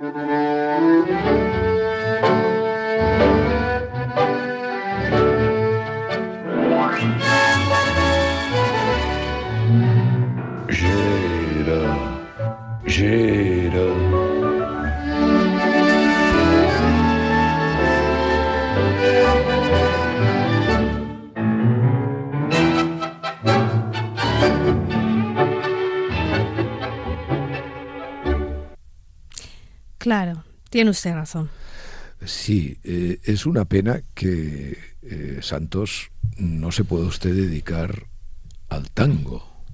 Mm-hmm. Tiene usted razón. Sí, eh, es una pena que eh, Santos no se pueda usted dedicar al tango.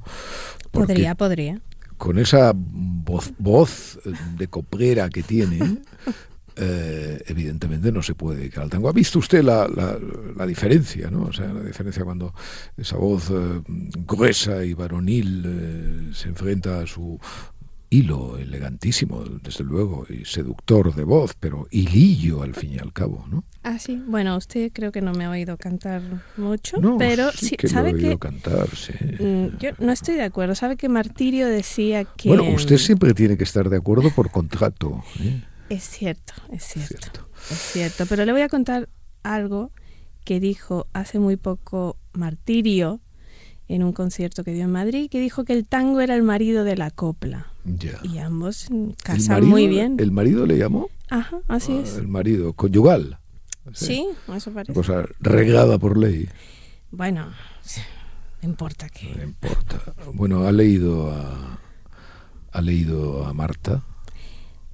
Podría, podría. Con esa voz, voz de coprera que tiene, eh, evidentemente no se puede dedicar al tango. ¿Ha visto usted la, la, diferencia, no? O sea, la diferencia cuando esa voz gruesa y varonil se enfrenta a su hilo elegantísimo, desde luego, y seductor de voz, pero hilillo al fin y al cabo, ¿no? Ah, sí. Bueno, usted creo que no me ha oído cantar mucho, no, pero sí, que sabe lo he oído cantar, sí. Mm, yo no estoy de acuerdo. Sabe que Martirio decía que Bueno, usted siempre tiene que estar de acuerdo por contrato. ¿eh? Es cierto, es cierto, es cierto. Pero le voy a contar algo que dijo hace muy poco Martirio en un concierto que dio en Madrid, que dijo que el tango era el marido de la copla. Y ambos casan muy bien. ¿El marido le llamó? Ajá, así ah, es. El marido, conyugal. Sí, eso parece. Cosa regada por ley. Bueno, no importa que... No importa. Bueno, ¿ha leído a, ha leído a Marta?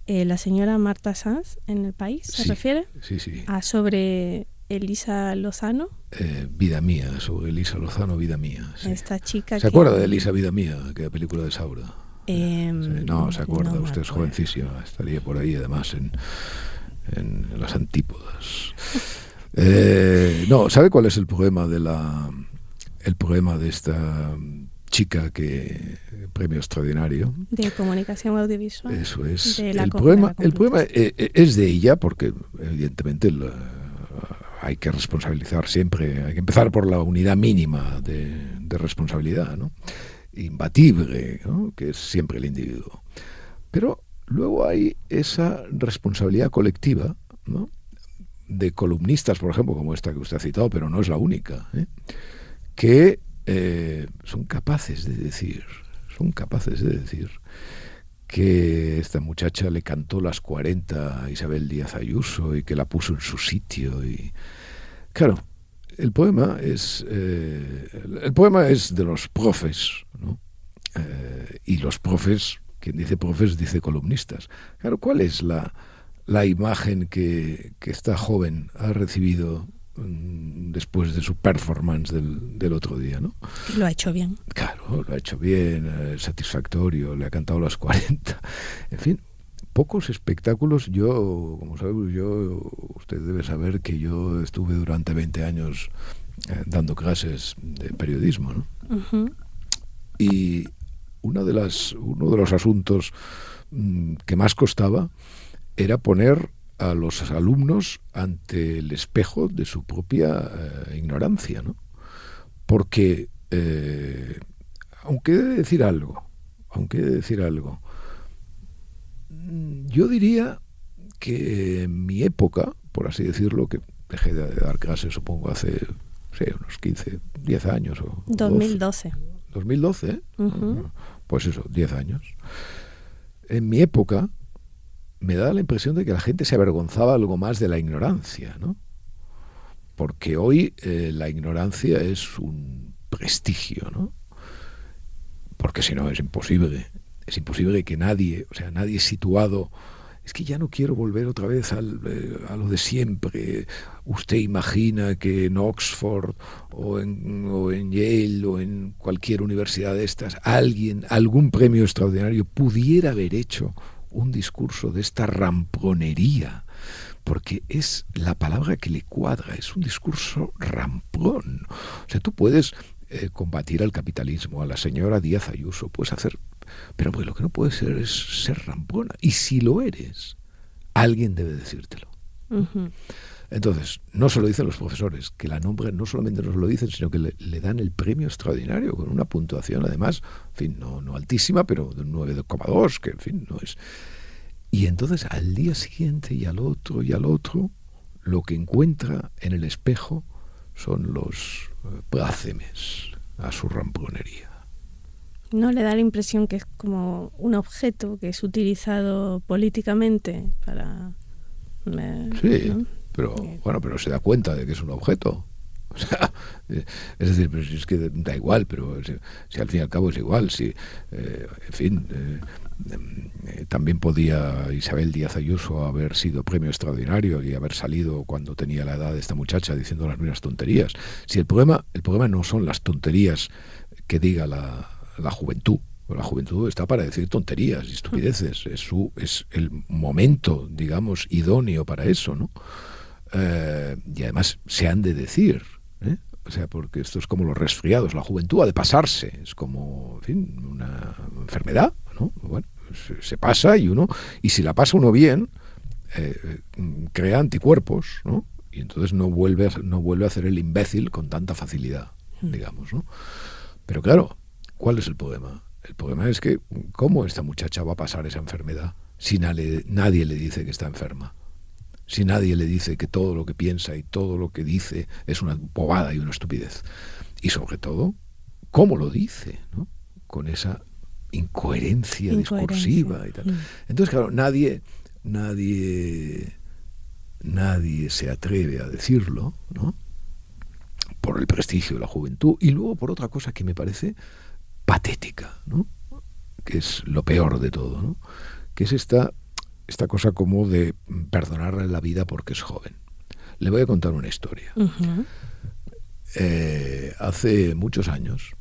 Eh, la señora Marta Sanz en el país, ¿se refiere? Sí, sí. Ah, sobre Elisa Lozano. Eh, vida mía, sobre Elisa Lozano, vida mía. Esta chica. ¿Se acuerda de Elisa Vida mía, aquella película de Saura? Em, no, se acuerda, usted es jovencísima, estaría por ahí además en, en, las antípodas. Eh, no, ¿sabe cuál es el problema de la el problema de esta chica que premio extraordinario de comunicación audiovisual? Eso es. el problema, el problema eh, es de ella porque evidentemente hay que responsabilizar siempre, hay que empezar por la unidad mínima de, responsabilidad, ¿no? imbatible, que es siempre el individuo. Pero luego hay esa responsabilidad colectiva, ¿no? de columnistas, por ejemplo, como esta que usted ha citado, pero no es la única, ¿eh? que eh, son capaces de decir, son capaces de decir que esta muchacha le cantó las 40 a Isabel Díaz Ayuso y que la puso en su sitio. Y claro, el poema es eh, el poema es de los profes, ¿no? Eh, y los profes, quien dice profes dice columnistas. Claro, ¿cuál es la, la imagen que, que esta joven ha recibido después de su performance del, del, otro día, ¿no? Lo ha hecho bien. Claro, lo ha hecho bien, eh, satisfactorio, le ha cantado las 40. En fin, pocos espectáculos. Yo, como sabe, yo, usted debe saber que yo estuve durante 20 años eh, dando clases de periodismo, ¿no? Y una de las, uno de los asuntos mm, que más costaba era poner a los alumnos ante el espejo de su propia eh, ignorancia, ¿no? Porque, eh, aunque he de decir algo, aunque he de decir algo, mm, yo diría que en mi época, por así decirlo, que dejé de dar clases supongo hace unos 15, 10 años o 2012. 2012, ¿eh? Pues eso, 10 años. En mi época, me da la impresión de que la gente se avergonzaba algo más de la ignorancia, ¿no? Porque hoy eh, la ignorancia es un prestigio, ¿no? Porque si no es imposible, es imposible que nadie, o sea, nadie situado es que ya no quiero volver otra vez al, eh, a lo de siempre. Usted imagina que en Oxford o en, o en, Yale o en cualquier universidad de estas, alguien, algún premio extraordinario pudiera haber hecho un discurso de esta ramponería, porque es la palabra que le cuadra, es un discurso rampón. O sea, tú puedes eh, combatir al capitalismo, a la señora Díaz Ayuso, puedes hacer, pero pues lo que no puede ser es ser rampona. Y si lo eres, alguien debe decírtelo. Entonces, no se lo dicen los profesores, que la nombran, no solamente nos lo dicen, sino que le, dan el premio extraordinario, con una puntuación además, en fin, no, no altísima, pero de 9,2, que en fin, no es. Y entonces al día siguiente y al otro y al otro, lo que encuentra en el espejo son los eh, plácemes a su ramponería. ¿No le da la impresión que es como un objeto que es utilizado políticamente para... Eh, sí, pero bueno, pero se da cuenta de que es un objeto. O sea, eh, es decir, pero si es que da igual, pero si, al fin y al cabo es igual, si, en fin, también podía Isabel Díaz Ayuso haber sido premio extraordinario y haber salido cuando tenía la edad de esta muchacha diciendo las mismas tonterías. Si el problema, el problema no son las tonterías que diga la, la juventud. La juventud está para decir tonterías y estupideces. Es, su, es el momento, digamos, idóneo para eso, ¿no? Eh, y además se han de decir. ¿eh? O sea, porque esto es como los resfriados. La juventud ha de pasarse. Es como, en fin, una enfermedad, ¿no? Bueno, se, pasa y uno, y si la pasa uno bien, eh, crea anticuerpos, ¿no? Y entonces no vuelve, a, no vuelve a hacer el imbécil con tanta facilidad, hmm. digamos, ¿no? Pero claro, ¿Cuál es el problema? El problema es que, ¿cómo esta muchacha va a pasar esa enfermedad si nadie, nadie le dice que está enferma? Si nadie le dice que todo lo que piensa y todo lo que dice es una bobada y una estupidez. Y sobre todo, ¿cómo lo dice? ¿no? Con esa incoherencia, discursiva y tal. Mm. Entonces, claro, nadie, nadie, nadie se atreve a decirlo, ¿no? Por el prestigio de la juventud y luego por otra cosa que me parece patética, ¿no? que es lo peor de todo, ¿no? que es esta, esta cosa como de perdonarle la vida porque es joven. Le voy a contar una historia. Eh, hace muchos años,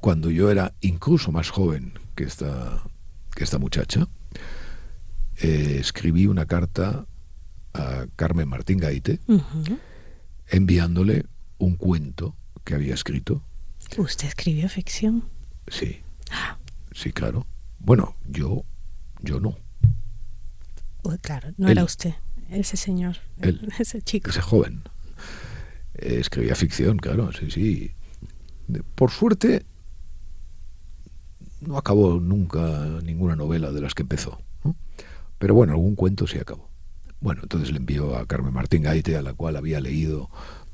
cuando yo era incluso más joven que esta, que esta muchacha, eh, escribí una carta a Carmen Martín Gaite enviándole un cuento que había escrito ¿Usted escribió ficción? Sí. Sí, claro. Bueno, yo, yo no. Claro, no era usted, ese señor, ese chico. Ese joven. escribía ficción, claro, sí, sí. Por suerte, no acabó nunca ninguna novela de las que empezó. Pero bueno, algún cuento sí acabó. Bueno, entonces le envió a Carmen Martín Gaite, a la cual había leído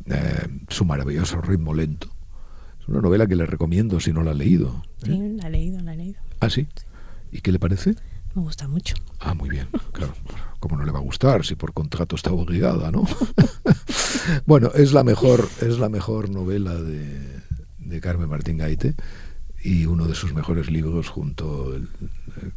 eh, su maravilloso ritmo lento una novela que le recomiendo si no la ha leído. ¿eh? Sí, la he leído, la he leído. ¿Ah, sí? ¿Y qué le parece? Me gusta mucho. Ah, muy bien, claro. ¿Cómo no le va a gustar si por contrato está obligada, no? bueno, es la mejor, es la mejor novela de, de Carmen Martín Gaite y uno de sus mejores libros junto eh,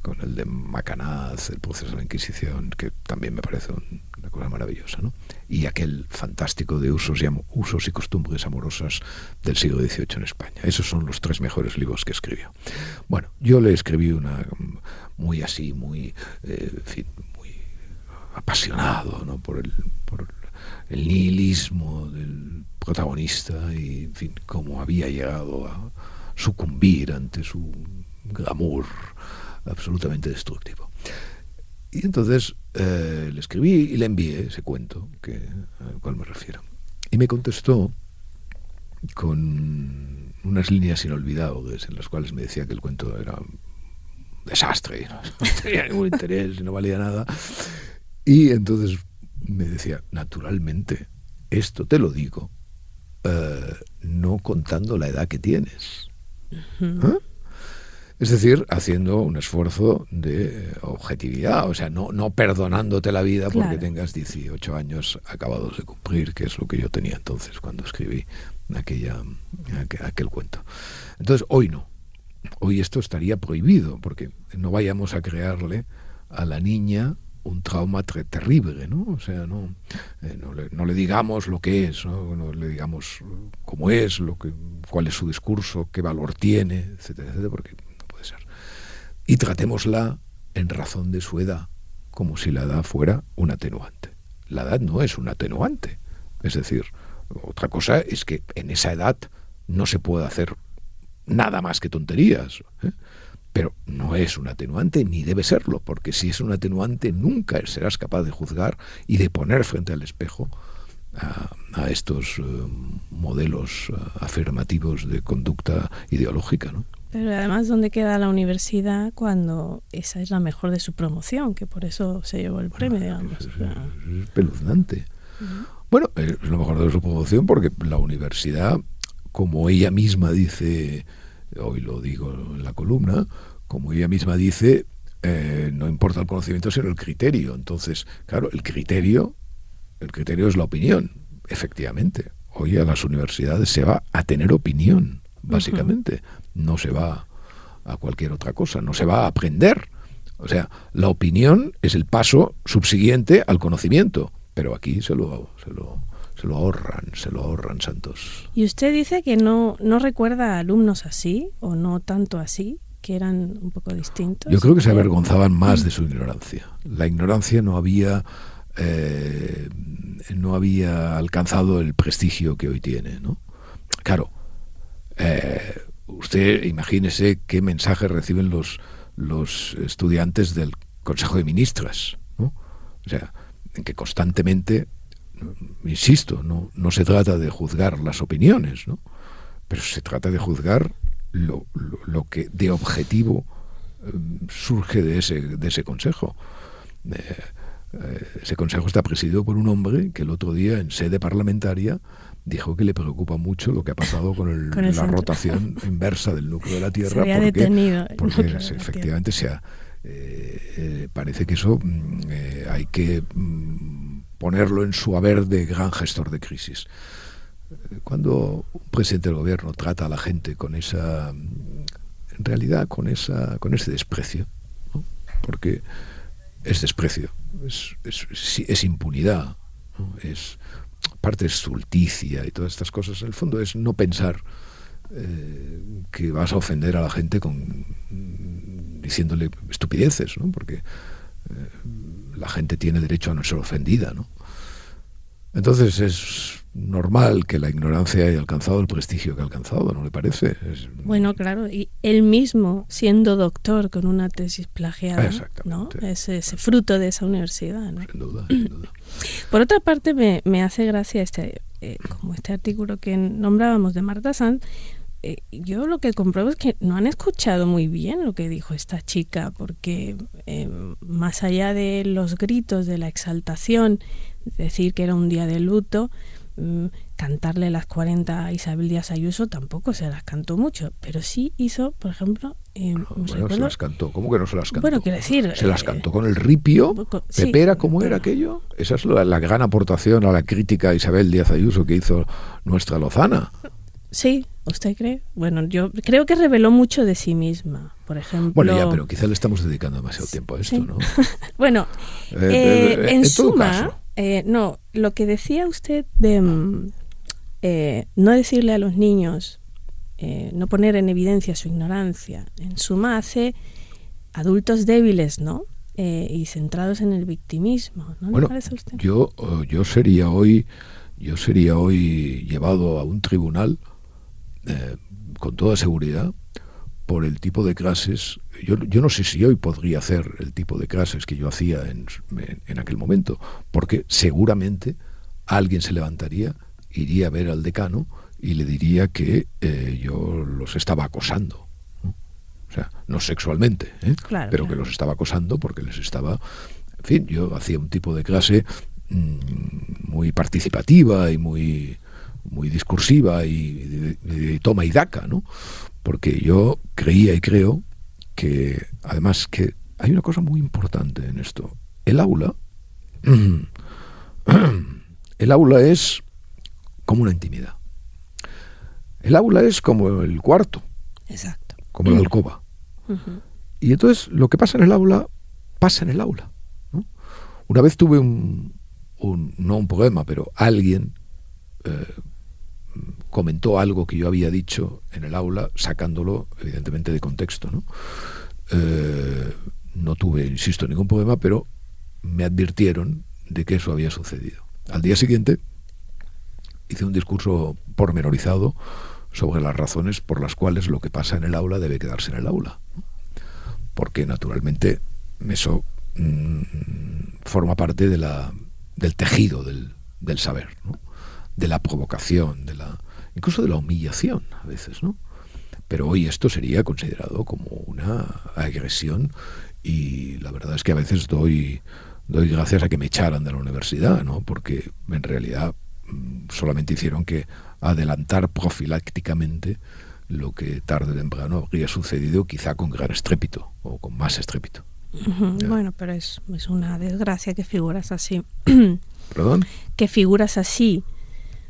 con el de Macanaz, El proceso de la Inquisición, que también me parece una cosa maravillosa, ¿no? y aquel fantástico de usos y, usos y costumbres amorosas del siglo XVIII en España. Esos son los tres mejores libros que escribió. Bueno, yo le escribí una muy así, muy, eh, muy apasionado ¿no? por, el, por el nihilismo del protagonista y, en fin, cómo había llegado a sucumbir ante su glamour absolutamente destructivo. Y entonces eh, le escribí y le envié ese cuento que, al cual me refiero. Y me contestó con unas líneas inolvidables en las cuales me decía que el cuento era un desastre, no, tenía ningún interés, no valía nada. Y entonces me decía, naturalmente, esto te lo digo, eh, no contando la edad que tienes. Es decir, haciendo un esfuerzo de objetividad, o sea, no, no perdonándote la vida porque tengas 18 años acabados de cumplir, que es lo que yo tenía entonces cuando escribí aquella, aquel, cuento. Entonces, hoy no. Hoy esto estaría prohibido, porque no vayamos a crearle a la niña un trauma terrible, ¿no? O sea, no, eh, no, le, no, le, digamos lo que es, ¿no? no le digamos cómo es, lo que, cuál es su discurso, qué valor tiene, etcétera, etcétera, porque y tratémosla en razón de su edad, como si la edad fuera un atenuante. La edad no es un atenuante. Es decir, otra cosa es que en esa edad no se puede hacer nada más que tonterías. ¿eh? Pero no es un atenuante ni debe serlo, porque si es un atenuante nunca serás capaz de juzgar y de poner frente al espejo a, estos eh, modelos eh, afirmativos de conducta ideológica. ¿no? Pero además, ¿dónde queda la universidad cuando esa es la mejor de su promoción? Que por eso se llevó el premio, digamos. Es, espeluznante. Bueno, es lo mejor de su promoción porque la universidad, como ella misma dice, hoy lo digo en la columna, como ella misma dice, eh, no importa el conocimiento, sino el criterio. Entonces, claro, el criterio, el criterio es la opinión, efectivamente. Hoy a las universidades se va a tener opinión, básicamente. No se va a cualquier otra cosa, no se va a aprender. O sea, la opinión es el paso subsiguiente al conocimiento, pero aquí se lo, se lo, se lo ahorran, se lo ahorran, Santos. ¿Y usted dice que no, no recuerda a alumnos así o no tanto así? que eran un poco distintos. Yo creo que se avergonzaban más de su ignorancia. La ignorancia no había eh, no había alcanzado el prestigio que hoy tiene, ¿no? Claro, eh, usted imagínese qué mensajes reciben los los estudiantes del Consejo de Ministras, ¿no? O sea, en que constantemente, insisto, no, no se trata de juzgar las opiniones, ¿no? Pero se trata de juzgar lo, lo, que de objetivo eh, surge de ese, de ese consejo. Eh, eh, ese consejo está presidido por un hombre que el otro día en sede parlamentaria dijo que le preocupa mucho lo que ha pasado con, la rotación inversa del núcleo de la Tierra. Se porque, detenido porque efectivamente se ha, parece que eso mm, hay que mm, ponerlo en su haber de gran gestor de crisis. Cuando un presidente del gobierno trata a la gente con esa, en realidad con esa, con ese desprecio, porque es desprecio, es, es, impunidad, es parte de stulticia y todas estas cosas. En el fondo es no pensar eh, que vas a ofender a la gente con diciéndole estupideces, ¿no? porque eh, la gente tiene derecho a no ser ofendida, ¿no? Entonces es normal que la ignorancia haya alcanzado el prestigio que ha alcanzado, ¿no le parece? Bueno, claro, y él mismo, siendo doctor con una tesis plagiada, ¿no? Es ese fruto de esa universidad. ¿no? Sin duda, sin duda. Por otra parte, me, me hace gracia este, eh, como este artículo que nombrábamos de Marta Sanz, eh, yo lo que compruebo es que no han escuchado muy bien lo que dijo esta chica, porque eh, más allá de los gritos, de la exaltación, decir que era un día de luto, mm, cantarle las 40 a Isabel Díaz Ayuso tampoco se las cantó mucho, pero sí hizo, por ejemplo... Eh, bueno, se las cantó, ¿cómo que no se las cantó? Bueno, quiero decir... Se las cantó con el ripio, Pepera, ¿cómo era aquello? Esa es la, la gran aportación a la crítica a Isabel Díaz Ayuso que hizo nuestra Lozana. Sí, ¿usted cree? Bueno, yo creo que reveló mucho de sí misma, por ejemplo. Bueno, ya, pero quizá le estamos dedicando demasiado tiempo a esto, ¿no? bueno, eh, eh, eh, en, suma, no, lo que decía usted de mm, no decirle a los niños, no poner en evidencia su ignorancia, en suma hace adultos débiles, ¿no? y centrados en el victimismo, ¿no bueno, parece a usted? Yo, yo sería hoy, yo sería hoy llevado a un tribunal eh, con toda seguridad por el tipo de clases. Yo, yo, no sé si hoy podría hacer el tipo de clases que yo hacía en, en, aquel momento, porque seguramente alguien se levantaría, iría a ver al decano y le diría que eh, yo los estaba acosando. O sea, no sexualmente, ¿eh? pero que los estaba acosando porque les estaba... En fin, yo hacía un tipo de clase mm, muy participativa y muy muy discursiva y de, toma y daca, ¿no? Porque yo creía y creo que, además, que hay una cosa muy importante en esto. El aula, el aula es como una intimidad. El aula es como el cuarto. Exacto. Como la alcoba. Y entonces lo que pasa en el aula, pasa en el aula. Una vez tuve un, no un poema, pero alguien eh, comentó algo que yo había dicho en el aula, sacándolo evidentemente de contexto. ¿no? Eh, no tuve, insisto, ningún problema, pero me advirtieron de que eso había sucedido. Al día siguiente hice un discurso pormenorizado sobre las razones por las cuales lo que pasa en el aula debe quedarse en el aula. Porque naturalmente eso mm, forma parte de la, del tejido del, del saber. ¿no? de la provocación, de la, incluso de la humillación a veces, ¿no? Pero hoy esto sería considerado como una agresión y la verdad es que a veces doy, doy gracias a que me echaran de la universidad, ¿no? porque en realidad mm, solamente hicieron que adelantar profilácticamente lo que tarde o temprano habría sucedido quizá con gran estrépito o con más estrépito. Bueno, pero es, es, una desgracia que figuras así. ¿Perdón? Que figuras así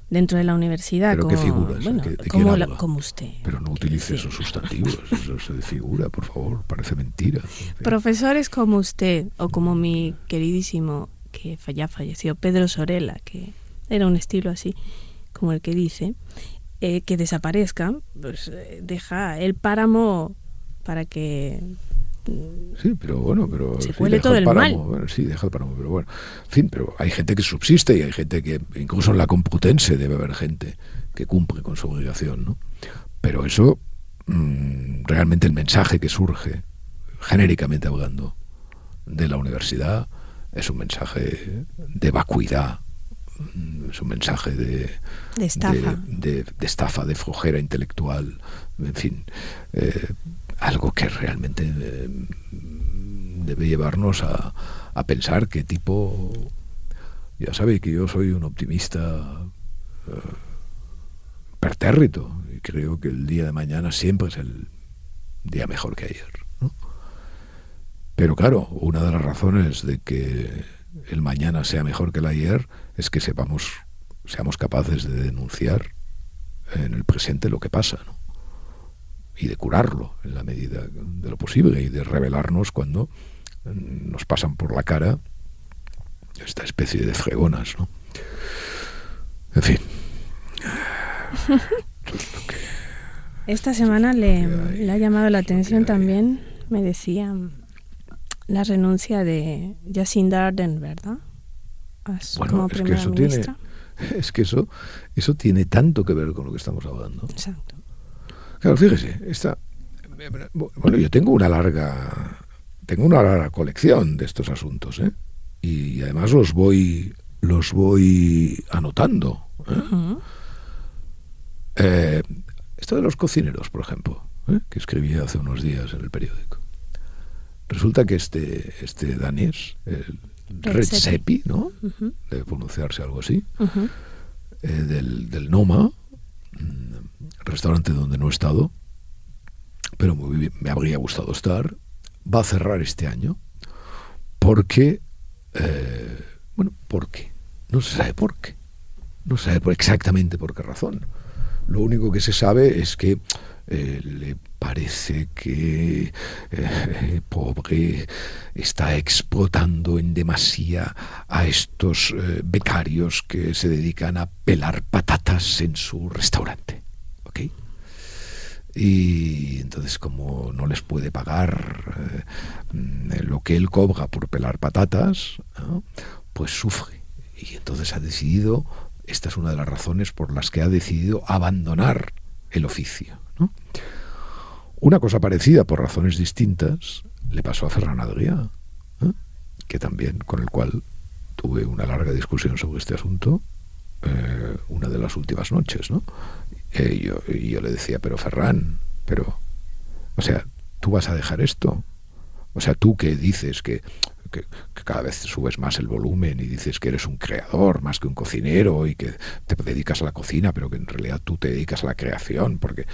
dentro de la universidad. ¿Pero como, qué figuras? Bueno, ¿Qué- de qué como, la- habla? como usted. Pero no utilice esos sustantivos, eso figura, por favor, parece mentira. Profesores como usted o como mi queridísimo, que ya falleció, Pedro Sorella, que era un estilo así, como el que dice, eh, que desaparezcan, pues eh, deja el páramo para que... Sí, pero bueno, pero... Se sí, cuele deja todo el páramo, mal. bueno, sí, deja el páramo, pero bueno. En fin, pero hay gente que subsiste y hay gente que, incluso en la Complutense debe haber gente que cumple con su obligación, ¿no? Pero eso, mm, realmente el mensaje que surge, genéricamente hablando, de la universidad, es un mensaje de vacuidad, mm, es un mensaje de, De estafa. de, de- de estafa, de flojera intelectual, en fin, eh, algo que realmente eh, debe llevarnos a, a pensar qué tipo, ya sabéis que yo soy un optimista eh, pertérrito y creo que el día de mañana siempre es el día mejor que ayer. ¿no? Pero claro, una de las razones de que el mañana sea mejor que el ayer es que sepamos, seamos capaces de denunciar en el presente lo que pasa. Y de curarlo en la medida de lo posible y de revelarnos cuando mm, nos pasan por la cara esta especie de fregonas, ¿no? En fin. Esta semana le, ha llamado la atención también, me decían, la renuncia de Jacinda Ardern, ¿verdad? Bueno, como es que eso tiene, es que eso, eso tiene tanto que ver con lo que estamos hablando. Exacto. Claro, fíjese, esta, bueno, yo tengo una larga, tengo una larga colección de estos asuntos, ¿eh? Y además los voy, los voy anotando. ¿eh? Eh, esto de los cocineros, por ejemplo, ¿eh? que escribí hace unos días en el periódico. Resulta que este, este danés, el Redzepi. ¿no? Ujú, Debe pronunciarse algo así, del, del Noma, restaurante donde no he estado, pero me habría gustado estar, va a cerrar este año porque, eh, bueno, ¿por qué? No se sabe por qué. No se sabe exactamente por qué razón. Lo único que se sabe es que eh, le parece que eh, pobre está explotando en demasía a estos eh, becarios que se dedican a pelar patatas en su restaurante. Y entonces como no les puede pagar eh, mm, lo que él cobra por pelar patatas, pues sufre. Y entonces ha decidido, esta es una de las razones por las que ha decidido abandonar el oficio. Una cosa parecida, por razones distintas, le pasó a Ferran Adrià, ¿eh? que también, con el cual tuve una larga discusión sobre este asunto, eh, una de las últimas noches, ¿no? Eh, yo, yo le decía, pero Ferran, pero, o sea, tú vas a dejar esto. O sea, tú que dices que, que, cada vez subes más el volumen y dices que eres un creador más que un cocinero y que te dedicas a la cocina, pero que en realidad tú te dedicas a la creación, porque,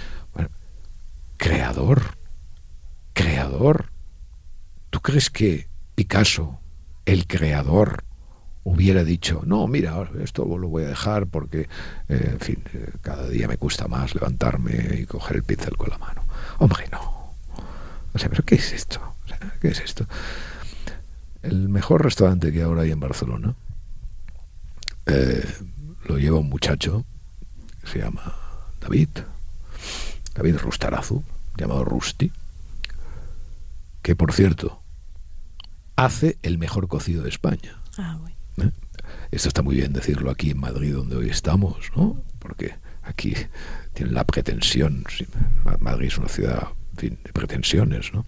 creador, creador. ¿Tú crees que Picasso, el creador, hubiera dicho, no, mira, esto lo voy a dejar porque, eh, en fin, eh, cada día me cuesta más levantarme y coger el pincel con la mano? Hombre, no. O sea, ¿pero qué es esto? ¿Qué es esto? El mejor restaurante que ahora hay en Barcelona eh, lo lleva un muchacho que se llama David, David Rustarazu, llamado Rusty, que por cierto hace el mejor cocido de España. Ah, bueno. Esto está muy bien decirlo aquí en Madrid, donde hoy estamos, ¿no? Porque aquí tienen la pretensión, Madrid es una ciudad de pretensiones, ¿no?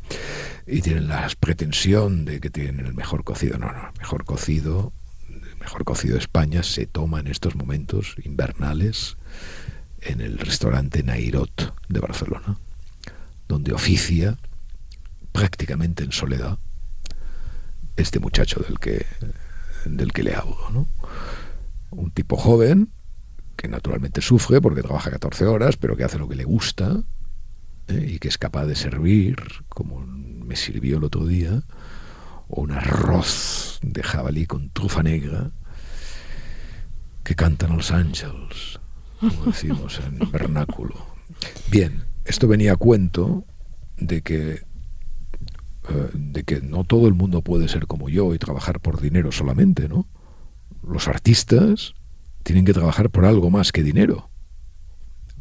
Y tienen la pretensión de que tienen el mejor cocido. No, no, el mejor cocido, mejor cocido de España se toma en estos momentos invernales en el restaurante Nairot de Barcelona. donde oficia prácticamente en soledad este muchacho del que, del que le hablo. ¿no? Un tipo joven que naturalmente sufre porque trabaja 14 horas, pero que hace lo que le gusta ¿eh? y que es capaz de servir, como me sirvió el otro día, un arroz de jabalí con trufa negra que cantan los ángeles, como decimos en vernáculo. Bien, esto venía a cuento de que de que no todo el mundo puede ser como yo y trabajar por dinero solamente, ¿no? Los artistas tienen que trabajar por algo más que dinero.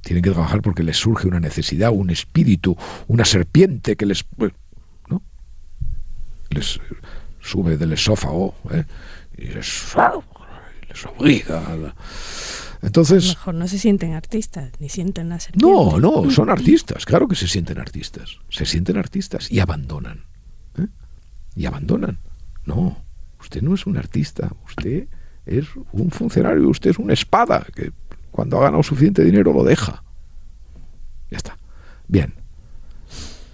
Tienen que trabajar porque les surge una necesidad, un espíritu, una serpiente que les, ¿no? les sube del esófago ¿eh? y les, les obliga. A Entonces, mejor no se sienten artistas, ni sienten la serpiente. No, no, son artistas, claro que se sienten artistas. Se sienten artistas y abandonan. Y abandonan. No, usted no es un artista, usted es un funcionario, usted es una espada que cuando ha ganado suficiente dinero lo deja. Ya está. Bien.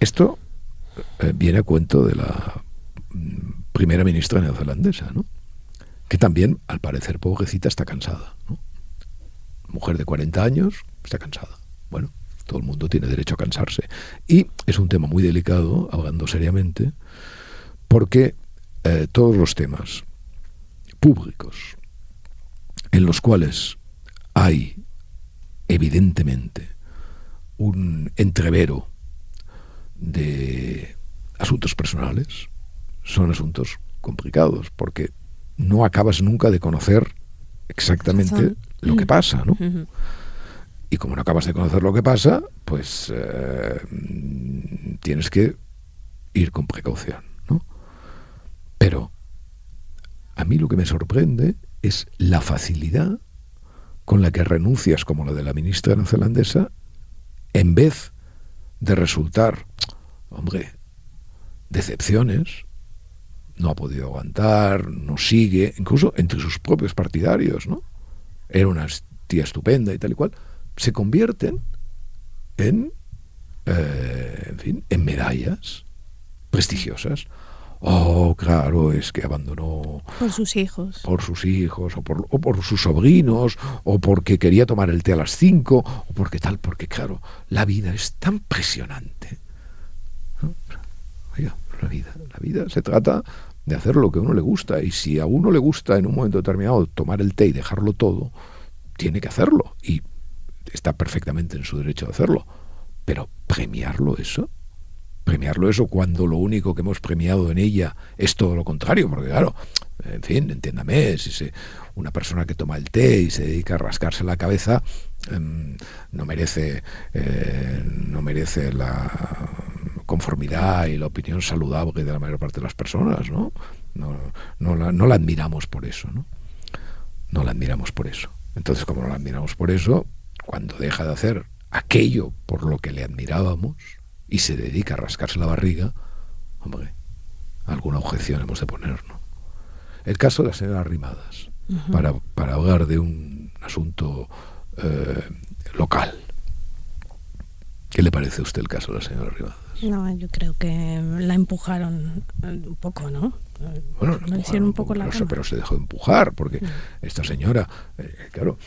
Esto eh, viene a cuento de la mm, primera ministra neozelandesa, ¿no? que también, al parecer, pobrecita, está cansada. Mujer de 40 años, está cansada. Bueno, todo el mundo tiene derecho a cansarse. Y es un tema muy delicado, hablando seriamente, porque eh, todos los temas públicos en los cuales hay evidentemente un entrevero de asuntos personales, son asuntos complicados, porque no acabas nunca de conocer exactamente lo que pasa, ¿no? Y como no acabas de conocer lo que pasa, pues eh, tienes que ir con precaución. Pero a mí lo que me sorprende es la facilidad con la que renuncias, como la de la ministra neozelandesa, en vez de resultar, hombre, decepciones, no ha podido aguantar, no sigue, incluso entre sus propios partidarios, ¿no? Era una tía estupenda y tal y cual, se convierten en, eh, en fin, en medallas prestigiosas. Oh, claro, es que abandonó. Por sus hijos. Por sus hijos, o por, o por sus sobrinos, o porque quería tomar el té a las cinco, o porque tal, porque claro, la vida es tan presionante. Oiga, la vida, la vida se trata de hacer lo que a uno le gusta, y si a uno le gusta en un momento determinado tomar el té y dejarlo todo, tiene que hacerlo, y está perfectamente en su derecho de hacerlo. Pero premiarlo eso, premiarlo eso cuando lo único que hemos premiado en ella es todo lo contrario, porque claro, en fin, entiéndame, si una persona que toma el té y se dedica a rascarse la cabeza em, no merece eh, no merece la conformidad y la opinión saludable de la mayor parte de las personas, ¿no? No, no, la, no la admiramos por eso, ¿no? No la admiramos por eso. Entonces, como no la admiramos por eso, cuando deja de hacer aquello por lo que le admirábamos, y se dedica a rascarse la barriga, hombre, alguna objeción hemos de poner, ¿no? El caso de la señora Rimadas, para, para hablar de un asunto eh, local. ¿Qué le parece a usted el caso de la señora Rimadas? No, yo creo que la empujaron un poco, ¿no? Bueno, la hicieron un poco la pero, pero se dejó empujar, porque esta señora, eh, claro,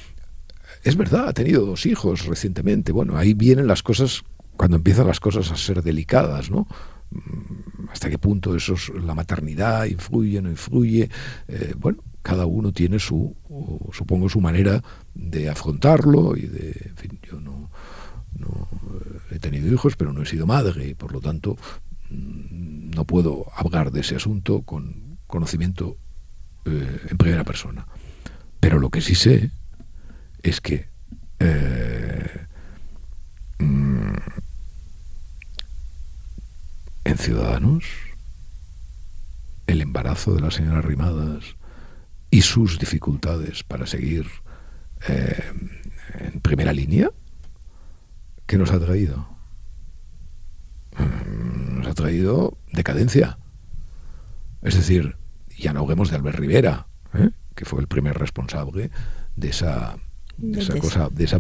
es verdad, ha tenido dos hijos recientemente. Bueno, ahí vienen las cosas cuando empiezan las cosas a ser delicadas, ¿no? Mm, ¿Hasta qué punto eso es, la maternidad influye, no influye? Eh, bueno, cada uno tiene su, supongo, su manera de afrontarlo y de, en fin, yo no, no eh, he tenido hijos, pero no he sido madre y por lo tanto mm, no puedo hablar de ese asunto con conocimiento eh, en primera persona. Pero lo que sí sé es que mm, el embarazo de la señora Rimadas y sus dificultades para seguir eh, en primera línea, ¿qué nos ha traído? Mm, nos ha traído decadencia. Es decir, ya no hablemos de Albert Rivera, ¿eh? que fue el primer responsable de esa, de esa cosa, de esa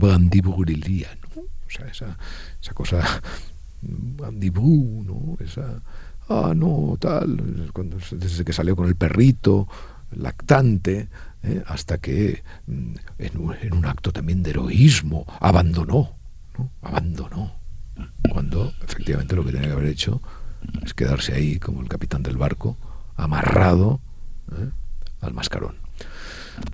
O sea, esa, esa cosa Bru, ¿no? Esa, ah, no, tal, cuando, desde que salió con el perrito, lactante, ¿eh? hasta que mm, en un, acto también de heroísmo abandonó, abandonó, cuando efectivamente lo que tenía que haber hecho es quedarse ahí como el capitán del barco, amarrado ¿eh? al mascarón.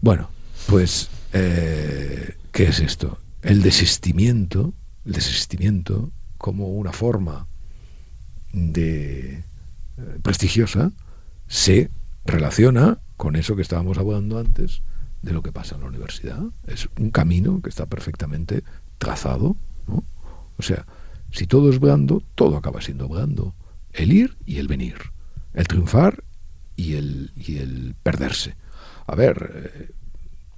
Bueno, pues, eh, ¿qué es esto? El desistimiento, el desistimiento como una forma de prestigiosa se relaciona con eso que estábamos hablando antes de lo que pasa en la universidad. Es un camino que está perfectamente trazado. O sea, si todo es blando, todo acaba siendo blando. El ir y el venir. El triunfar y el, y el perderse. A ver, eh,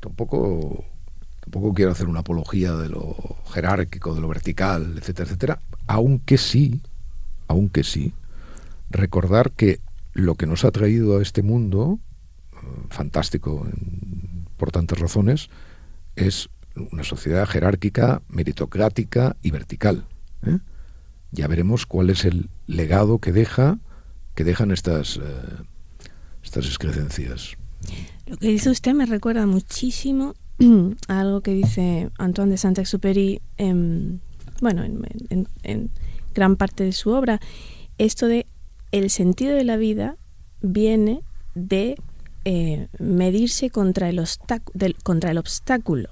tampoco, tampoco quiero hacer una apología de lo jerárquico, de lo vertical, etcétera, etcétera, aunque sí, aunque sí, recordar que lo que nos ha traído a este mundo fantástico por tantas razones, es una sociedad jerárquica, meritocrática y vertical. ¿eh? Ya veremos cuál es el legado que deja que dejan estas, eh, estas excrecencias. Lo que dice usted me recuerda muchísimo a algo que dice Antoine de Saint-Exupéry en, bueno, en, en gran parte de su obra. Esto de el sentido de la vida viene de eh, medirse contra el, contra el obstáculo.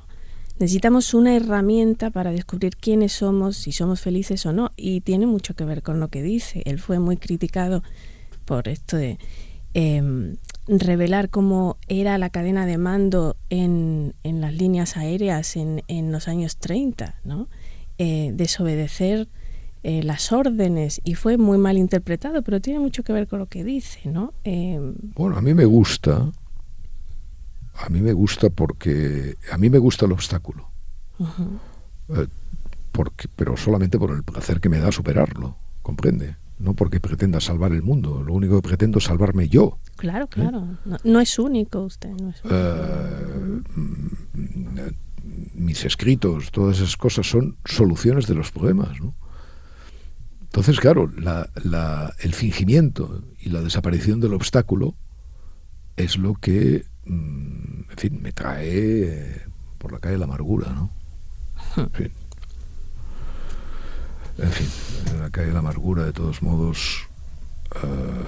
Necesitamos una herramienta para descubrir quiénes somos, si somos felices o no, y tiene mucho que ver con lo que dice. Él fue muy criticado por esto de em, revelar cómo era la cadena de mando en, en las líneas aéreas en, en, los años 30, ¿no? Eh, desobedecer eh, las órdenes y fue muy mal interpretado, pero tiene mucho que ver con lo que dice, ¿no? Em, bueno, a mí me gusta, a mí me gusta porque a mí me gusta el obstáculo, eh, porque, pero solamente por el placer que me da superarlo, comprende. No porque pretenda salvar el mundo, lo único que pretendo es salvarme yo. Claro, ¿eh? claro. No, es único usted. mis escritos, todas esas cosas son soluciones de los problemas, ¿no? Entonces, claro, el fingimiento y la desaparición del obstáculo es lo que, mm, en fin, me trae eh, por la calle la amargura, ¿no? En fin. En fin, la calle de la amargura, de todos modos, eh,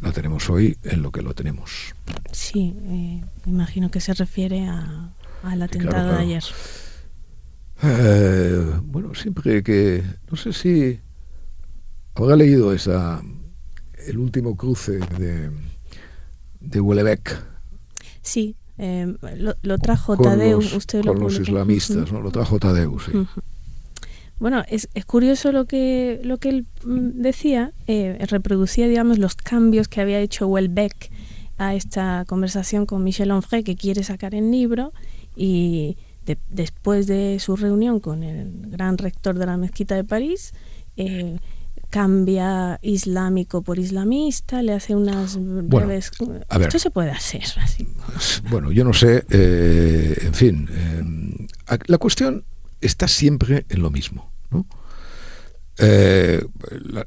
la tenemos hoy en lo que lo tenemos. Sí, eh, imagino que se refiere a, al atentado de ayer. bueno, siempre que, no sé si Habrá leído esa, el último cruce de, de Huelebec. Sí, eh, lo, trajo Tadeu, usted lo Con los islamistas, ¿no? Lo trajo Tadeu, sí. Bueno, es, es, curioso lo que, lo que él mm, decía, eh, reproducía, digamos, los cambios que había hecho Huelbeck a esta conversación con Michel Onfray, que quiere sacar el libro, y después de su reunión con el gran rector de la mezquita de París, eh, cambia islámico por islamista, le hace unas breves... Esto se puede hacer así. Bueno, yo no sé, eh, en fin, eh, la cuestión está siempre en lo mismo. Eh,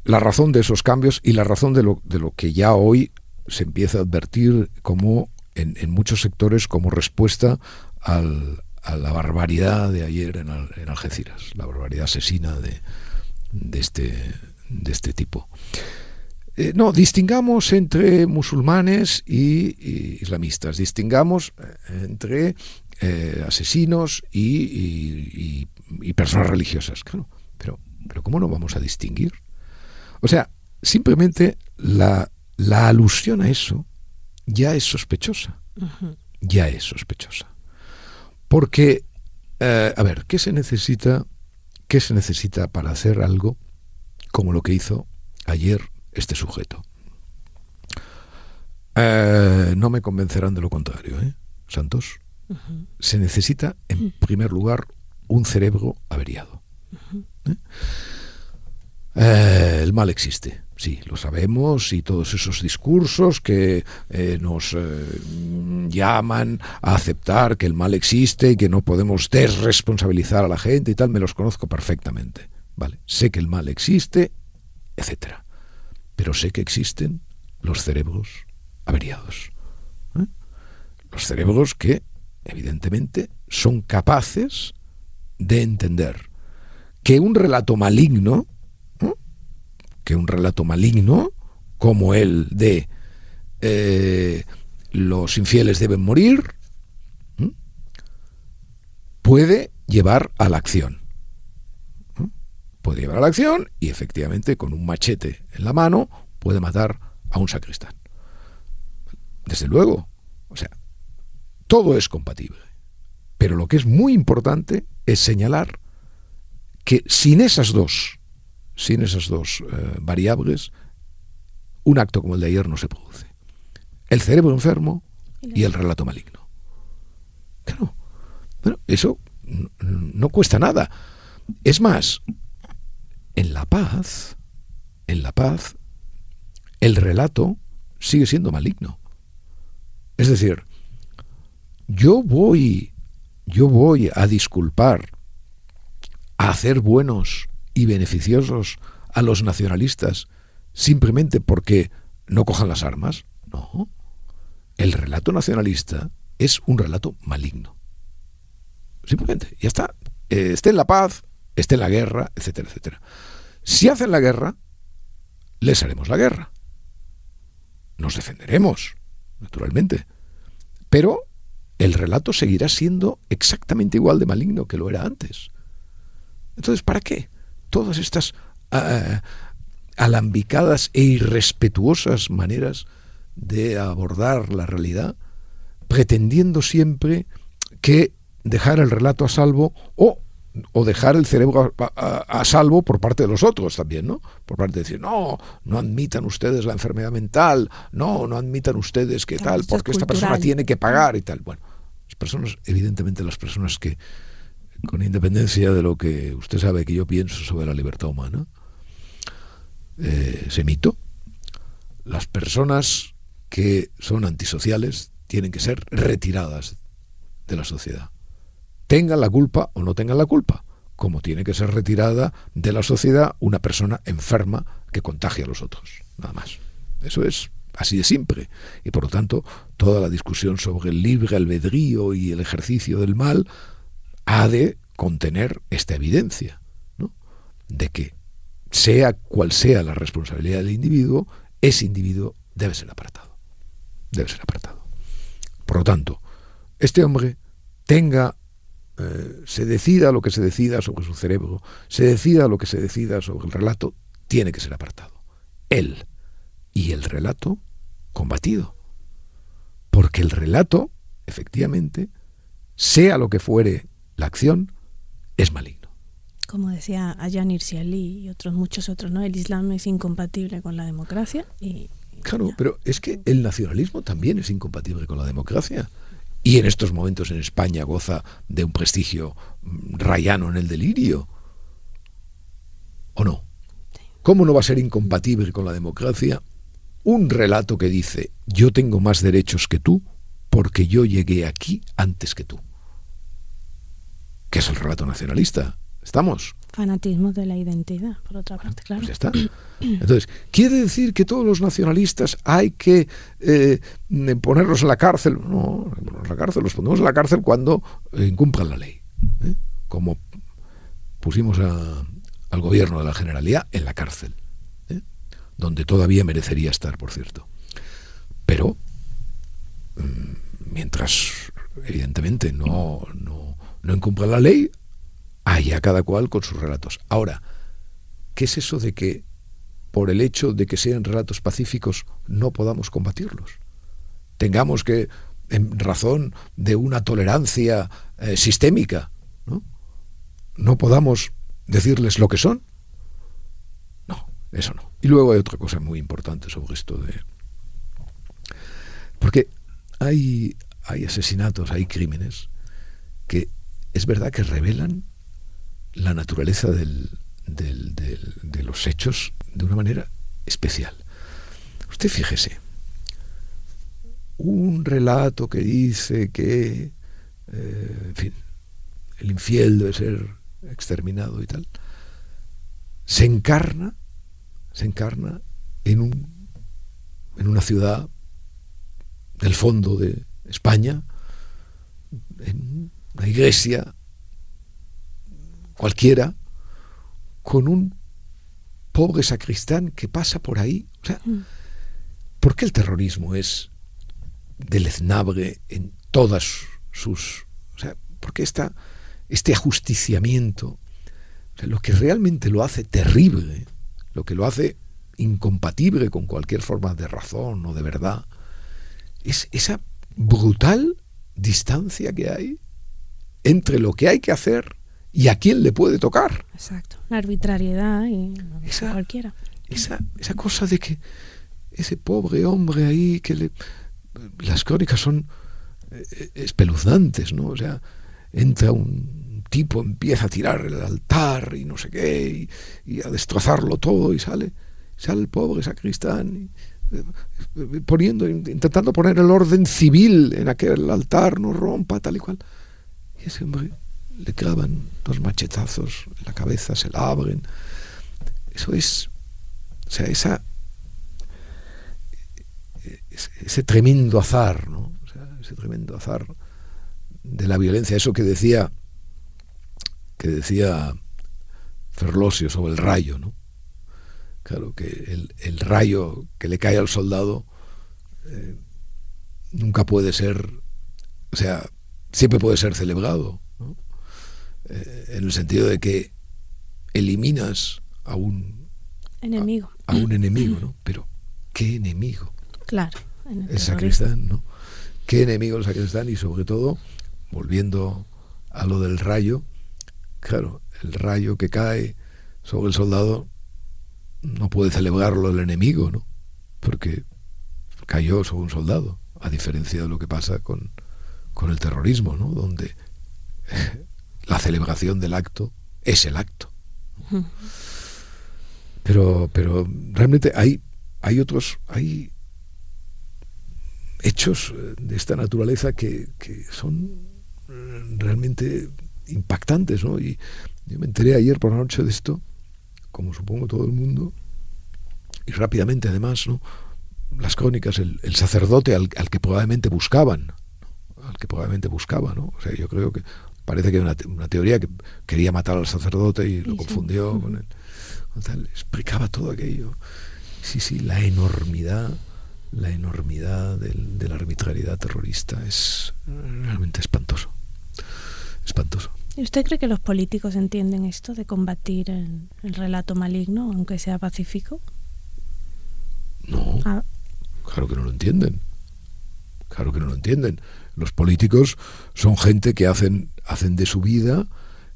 la, razón de esos cambios y la razón de lo, de lo que ya hoy se empieza a advertir como en, muchos sectores como respuesta al, a la barbaridad de ayer en, en Algeciras, la barbaridad asesina de, de este de este tipo. Eh, no, distingamos entre musulmanes y, islamistas, distingamos eh, entre eh, asesinos y, personas religiosas. Claro, pero, pero ¿cómo no vamos a distinguir? O sea, simplemente la, alusión a eso ya es sospechosa. Ya es sospechosa. Porque, a ver, ¿qué se necesita? ¿Qué se necesita para hacer algo como lo que hizo ayer este sujeto. Eh, no me convencerán de lo contrario, ¿eh? Santos. Se necesita, en primer lugar, un cerebro averiado. ¿eh? Eh, el mal existe, sí, lo sabemos, y todos esos discursos que nos llaman a aceptar que el mal existe y que no podemos desresponsabilizar a la gente y tal, me los conozco perfectamente ¿vale? Sé que el mal existe, etc. Pero sé que existen los cerebros averiados. ¿eh? Los cerebros que, evidentemente, son capaces de entender que un relato maligno, ¿eh? que un relato maligno, como el de eh, los infieles deben morir, puede llevar a la acción. Puede llevar a la acción y efectivamente con un machete en la mano puede matar a un sacristán. Desde luego, o sea, todo es compatible. Pero lo que es muy importante es señalar que sin esas dos, sin esas dos eh, variables, un acto como el de ayer no se produce. El cerebro enfermo y el relato maligno. Claro, bueno, eso no cuesta nada. Es más, en la paz, en la paz, el relato sigue siendo maligno. Es decir, yo voy, yo voy a disculpar, a hacer buenos y beneficiosos a los nacionalistas simplemente porque no cojan las armas. No. El relato nacionalista es un relato maligno. Simplemente, ya está. Eh, esté en la paz, esté en la guerra, etcétera, etcétera. Si hacen la guerra, les haremos la guerra. Nos defenderemos, naturalmente. Pero el relato seguirá siendo exactamente igual de maligno que lo era antes. Entonces, ¿para qué? Todas estas ah, alambicadas e irrespetuosas maneras de abordar la realidad, pretendiendo siempre que dejar el relato a salvo o, o dejar el cerebro a, salvo por parte de los otros también, ¿no? Por parte de decir, no, no admitan ustedes la enfermedad mental, no, no admitan ustedes que tal, porque esta persona tiene que pagar y tal. Bueno, las personas, evidentemente las personas que, con independencia de lo que usted sabe que yo pienso sobre la libertad humana, eh, ese mito, las personas que son antisociales tienen que ser retiradas de la sociedad tengan la culpa o no tengan la culpa, como tiene que ser retirada de la sociedad una persona enferma que contagia a los otros, nada más. Eso es así de simple. Y por lo tanto, toda la discusión sobre el libre albedrío y el ejercicio del mal ha de contener esta evidencia, ¿no? de que sea cual sea la responsabilidad del individuo, ese individuo debe ser apartado. Debe ser apartado. Por lo tanto, este hombre tenga eh, se decida lo que se decida sobre su cerebro, se decida lo que se decida sobre el relato, tiene que ser apartado. Él y el relato combatido. Porque el relato, efectivamente, sea lo que fuere la acción, es maligno. Como decía Ayan Irsiali y otros muchos otros, ¿no? El Islam es incompatible con la democracia y Claro, pero es que el nacionalismo también es incompatible con la democracia y en estos momentos en España goza de un prestigio mm, rayano en el delirio. ¿O no? ¿Cómo no va a ser incompatible con la democracia un relato que dice yo tengo más derechos que tú porque yo llegué aquí antes que tú? Que es el relato nacionalista. ¿Estamos? Fanatismo de la identidad, por otra parte, claro. Pues ya está. Entonces, ¿quiere decir que todos los nacionalistas hay que eh, ponerlos en la cárcel? No, en la cárcel, los ponemos en la cárcel cuando incumplan la ley. ¿eh? Como pusimos al gobierno de la Generalidad en la cárcel, ¿eh? donde todavía merecería estar, por cierto. Pero, mm, mientras, evidentemente, no, no, no incumplan la ley, allá cada cual con sus relatos. Ahora, ¿qué es eso de que por el hecho de que sean relatos pacíficos no podamos combatirlos? Tengamos que, en razón de una tolerancia eh, sistémica, ¿no? no podamos decirles lo que son. No, eso no. Y luego hay otra cosa muy importante sobre esto de... Porque hay, hay asesinatos, hay crímenes que es verdad que revelan la naturaleza de los hechos de una manera especial. Usted fíjese, un relato que dice que, eh, en fin, el infiel debe ser exterminado y tal, se encarna, se encarna en, un, en una ciudad del fondo de España, en una iglesia cualquiera, con un pobre sacristán que pasa por ahí. O sea. ¿por qué el terrorismo es deleznable en todas sus... O sea, ¿por qué está este ajusticiamiento? lo que realmente lo hace terrible, lo que lo hace incompatible con cualquier forma de razón o de verdad, es esa brutal distancia que hay entre lo que hay que hacer y a quién le puede tocar. Exacto, la arbitrariedad y esa, cualquiera. Esa, esa cosa de que ese pobre hombre ahí que le... Las crónicas son eh, espeluznantes, ¿no? O sea, entra un tipo, empieza a tirar el altar y no sé qué, y, a destrozarlo todo, y sale, sale el pobre sacristán, eh, poniendo, intentando poner el orden civil en aquel altar, no rompa, tal y cual. Y ese hombre le clavan dos machetazos en la cabeza, se la abren. Eso es, o sea, esa, ese tremendo azar, ¿no? O sea, ese tremendo azar de la violencia, eso que decía, que decía Ferlosio sobre el rayo, ¿no? Claro, que el, rayo que le cae al soldado eh, nunca puede ser, o sea, siempre puede ser celebrado, eh, en el sentido de que eliminas a un enemigo. A, un enemigo, ¿no? Pero, ¿qué enemigo? Claro. El, sacristán, ¿no? ¿Qué enemigo el sacristán? Y sobre todo, volviendo a lo del rayo, claro, el rayo que cae sobre el soldado no puede celebrarlo el enemigo, ¿no? Porque cayó sobre un soldado, a diferencia de lo que pasa con, con el terrorismo, ¿no? Donde la celebración del acto es el acto. Pero, pero realmente hay, hay otros, hay hechos eh, de esta naturaleza que, son eh, realmente impactantes, ¿no? Y yo me enteré ayer por la noche de esto, como supongo todo el mundo, y rápidamente además, ¿no? Las crónicas, el, sacerdote al, que probablemente buscaban, al que probablemente buscaba, ¿no? O sea, yo creo que parece que hay una, teoría que quería matar al sacerdote y lo confundió con él. explicaba todo aquello. Sí, sí, la enormidad, la enormidad de la arbitrariedad terrorista es realmente espantoso. Espantoso. ¿Y usted cree que los políticos entienden esto de combatir el, relato maligno, aunque sea pacífico? No. Ah. Claro que no lo entienden. Claro que no lo entienden. Los políticos son gente que hacen, hacen de su vida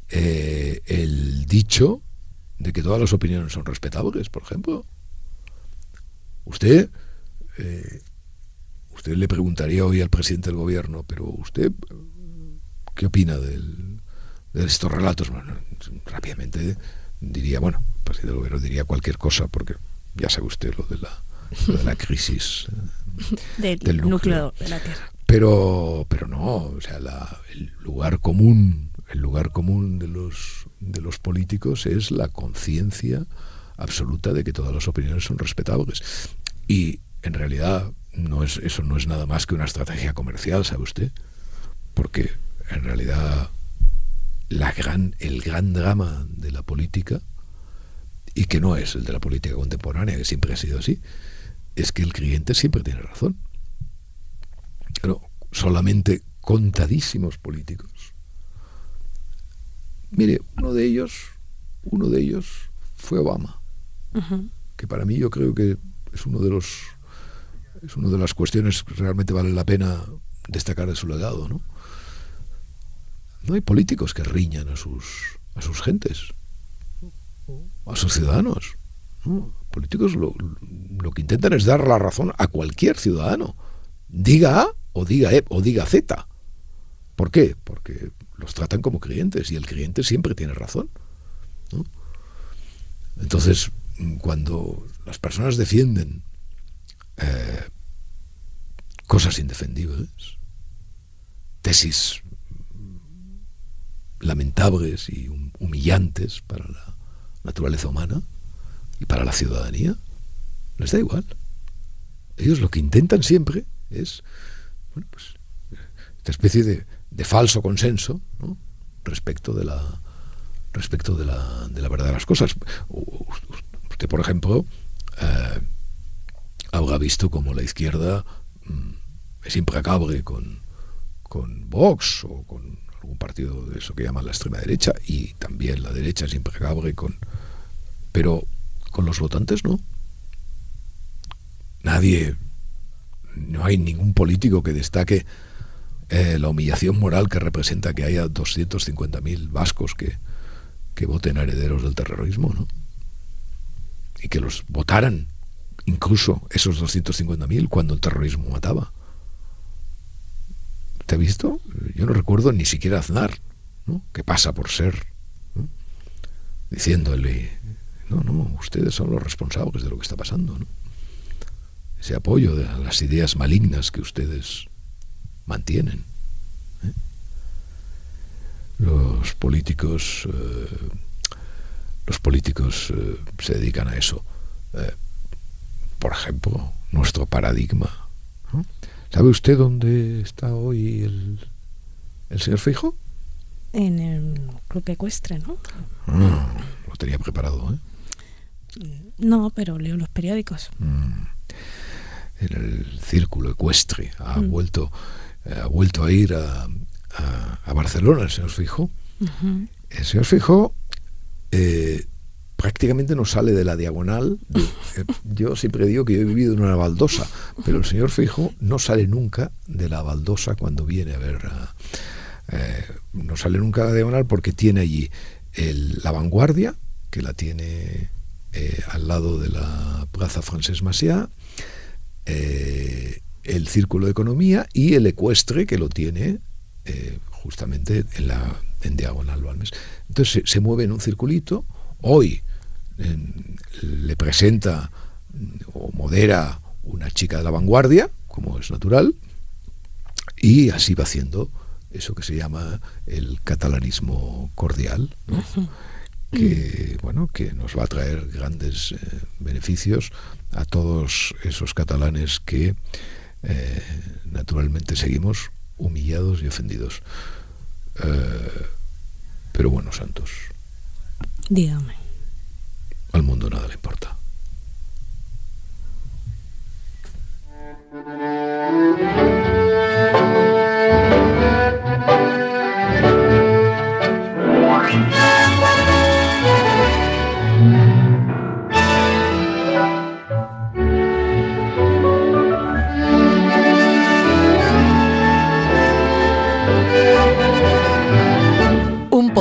eh, el dicho de que todas las opiniones son respetables, por ejemplo. Usted, eh, usted le preguntaría hoy al presidente del gobierno, pero usted, ¿qué opina de estos relatos? Bueno, rápidamente diría, bueno, el presidente del gobierno diría cualquier cosa, porque ya sabe usted lo de la, de la crisis eh, del, núcleo de la Tierra. Pero, pero no, o sea, el lugar común, el lugar común de los, de los políticos es la conciencia absoluta de que todas las opiniones son respetables. Y en realidad no es, eso no es nada más que una estrategia comercial, ¿sabe usted? Porque en realidad la gran, el gran drama de la política, y que no es el de la política contemporánea, que siempre ha sido así, es que el cliente siempre tiene razón pero solamente contadísimos políticos. Mire, uno de ellos, uno de ellos fue Obama, que para mí yo creo que es uno de los es una de las cuestiones que realmente vale la pena destacar de su legado, ¿no? No hay políticos que riñan a sus a sus gentes, a sus ciudadanos. Políticos lo, lo que intentan es dar la razón a cualquier ciudadano. Diga A o diga E o diga Z. ¿Por qué? Porque los tratan como clientes y el cliente siempre tiene razón. Entonces, cuando las personas defienden eh, cosas indefendibles, tesis lamentables y humillantes para la, naturaleza humana y para la ciudadanía, les da igual. Ellos lo que intentan siempre es bueno, pues, esta especie de, falso consenso respecto de la respecto de la, de la verdad de las cosas. Usted, por ejemplo, eh, habrá visto como la izquierda mm, es implacable con, con Vox o con algún partido de eso que llaman la extrema derecha y también la derecha es implacable con... Pero con los votantes no. Nadie, no hay ningún político que destaque eh, la humillación moral que representa que haya 250.000 vascos que, que voten herederos del terrorismo, ¿no? Y que los votaran, incluso esos 250.000, cuando el terrorismo mataba. ¿Te ha visto? Yo no recuerdo ni siquiera Aznar, ¿no? que pasa por ser, diciéndole, no, no, ustedes son los responsables de lo que está pasando. ¿no? Ese apoyo de las ideas malignas que ustedes mantienen. ¿eh? Los políticos, eh, los políticos eh, se dedican a eso. por ejemplo, nuestro paradigma. ¿Sabe usted dónde está hoy el, el señor Fijo? En el club ecuestre, ¿no? Ah, lo tenía preparado, ¿eh? No, pero leo los periódicos. Mm. En el círculo ecuestre. Ha mm. vuelto eh, ha vuelto a ir a, a, Barcelona el señor Fijo. El señor Fijo eh, prácticamente no sale de la diagonal. Eh, yo siempre digo que yo he vivido en una baldosa, pero el señor Fijo no sale nunca de la baldosa cuando viene a ver. no sale nunca de la diagonal porque tiene allí la vanguardia, que la tiene al lado de la Plaza Francés Maciá, el Círculo de Economía y el Ecuestre, que lo tiene eh, justamente en, la, en diagonal Balmes. Entonces se, mueve en un circulito. Hoy le presenta o modera una chica de la vanguardia, como es natural, y así va haciendo eso que se llama el catalanismo cordial, que bueno que nos va a traer grandes eh, beneficios a todos esos catalanes que eh, naturalmente seguimos humillados y ofendidos. Eh, pero bueno, Santos. Dígame. Al mundo nada le importa.